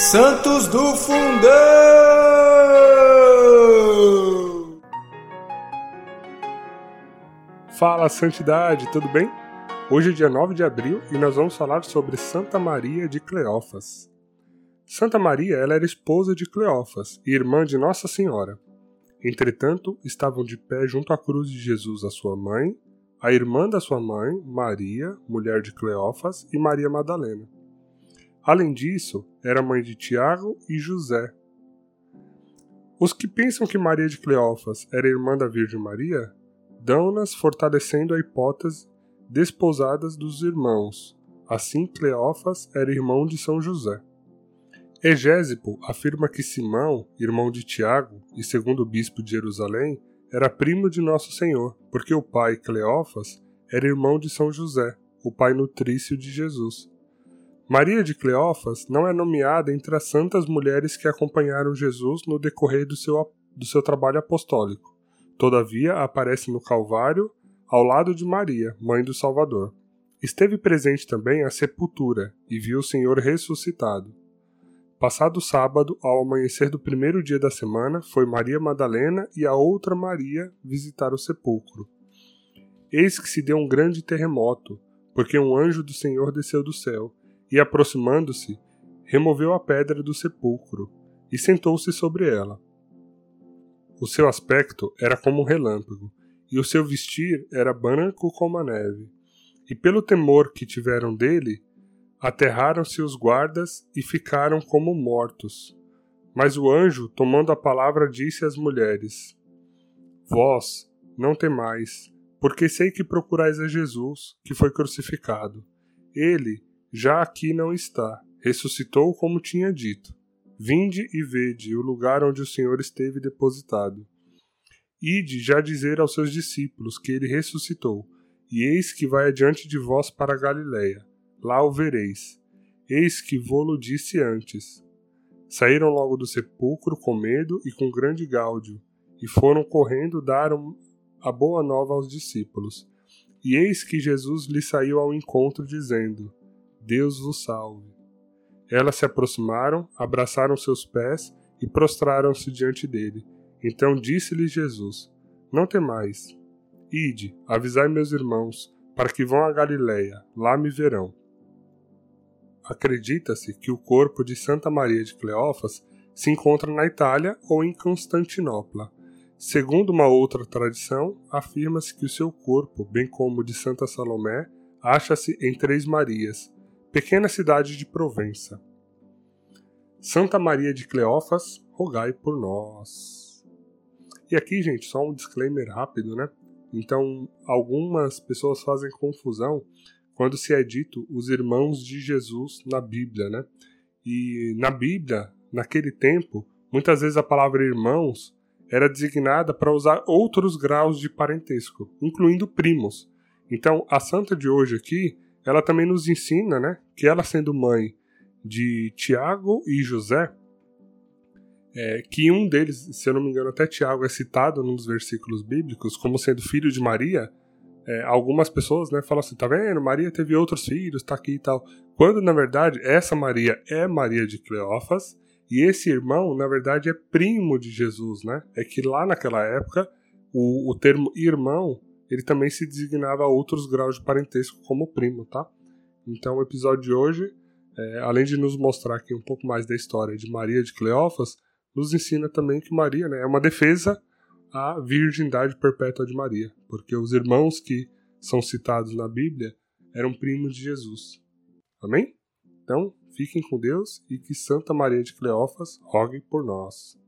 Santos do Fundão! Fala Santidade, tudo bem? Hoje é dia 9 de abril e nós vamos falar sobre Santa Maria de Cleófas. Santa Maria ela era esposa de Cleófas e irmã de Nossa Senhora. Entretanto, estavam de pé junto à cruz de Jesus a sua mãe, a irmã da sua mãe, Maria, mulher de Cleófas, e Maria Madalena. Além disso, era mãe de Tiago e José. Os que pensam que Maria de Cleófas era irmã da Virgem Maria dão-nas fortalecendo a hipótese desposadas dos irmãos. Assim, Cleófas era irmão de São José. Egésipo afirma que Simão, irmão de Tiago e segundo bispo de Jerusalém, era primo de Nosso Senhor, porque o pai Cleófas era irmão de São José, o pai nutrício de Jesus. Maria de Cleófas não é nomeada entre as santas mulheres que acompanharam Jesus no decorrer do seu, do seu trabalho apostólico. Todavia, aparece no Calvário ao lado de Maria, mãe do Salvador. Esteve presente também a sepultura e viu o Senhor ressuscitado. Passado sábado, ao amanhecer do primeiro dia da semana, foi Maria Madalena e a outra Maria visitar o sepulcro. Eis que se deu um grande terremoto, porque um anjo do Senhor desceu do céu e, aproximando-se, removeu a pedra do sepulcro e sentou-se sobre ela. O seu aspecto era como um relâmpago, e o seu vestir era branco como a neve. E pelo temor que tiveram dele, aterraram-se os guardas e ficaram como mortos. Mas o anjo, tomando a palavra, disse às mulheres: Vós, não temais, porque sei que procurais a Jesus, que foi crucificado. Ele já aqui não está, ressuscitou como tinha dito. Vinde e vede o lugar onde o Senhor esteve depositado. Ide já dizer aos seus discípulos que ele ressuscitou, e eis que vai adiante de vós para Galiléia. Lá o vereis. Eis que vô-lo disse antes. Saíram logo do sepulcro com medo e com grande gáudio, e foram correndo dar a boa nova aos discípulos. E eis que Jesus lhe saiu ao encontro, dizendo: Deus vos salve. Elas se aproximaram, abraçaram seus pés e prostraram-se diante dele. Então disse-lhes Jesus: Não temais. Ide, avisai meus irmãos, para que vão a Galiléia, lá me verão. Acredita-se que o corpo de Santa Maria de Cleófas se encontra na Itália ou em Constantinopla. Segundo uma outra tradição, afirma-se que o seu corpo, bem como o de Santa Salomé, acha-se em Três Marias, pequena cidade de Provença. Santa Maria de Cleófas, rogai por nós. E aqui, gente, só um disclaimer rápido, né? Então, algumas pessoas fazem confusão quando se é dito os irmãos de Jesus na Bíblia, né? E na Bíblia, naquele tempo, muitas vezes a palavra irmãos era designada para usar outros graus de parentesco, incluindo primos. Então, a santa de hoje aqui ela também nos ensina, né, que ela sendo mãe de Tiago e José, é, que um deles, se eu não me engano, até Tiago é citado nos versículos bíblicos como sendo filho de Maria. É, algumas pessoas, né, falam assim, tá vendo? Maria teve outros filhos, tá aqui e tal. Quando na verdade essa Maria é Maria de Cleófas e esse irmão, na verdade, é primo de Jesus, né? É que lá naquela época o, o termo irmão ele também se designava a outros graus de parentesco como primo, tá? Então o episódio de hoje, é, além de nos mostrar aqui um pouco mais da história de Maria de Cleófas, nos ensina também que Maria né, é uma defesa à virgindade perpétua de Maria, porque os irmãos que são citados na Bíblia eram primos de Jesus. Amém? Então, fiquem com Deus e que Santa Maria de Cleófas rogue por nós.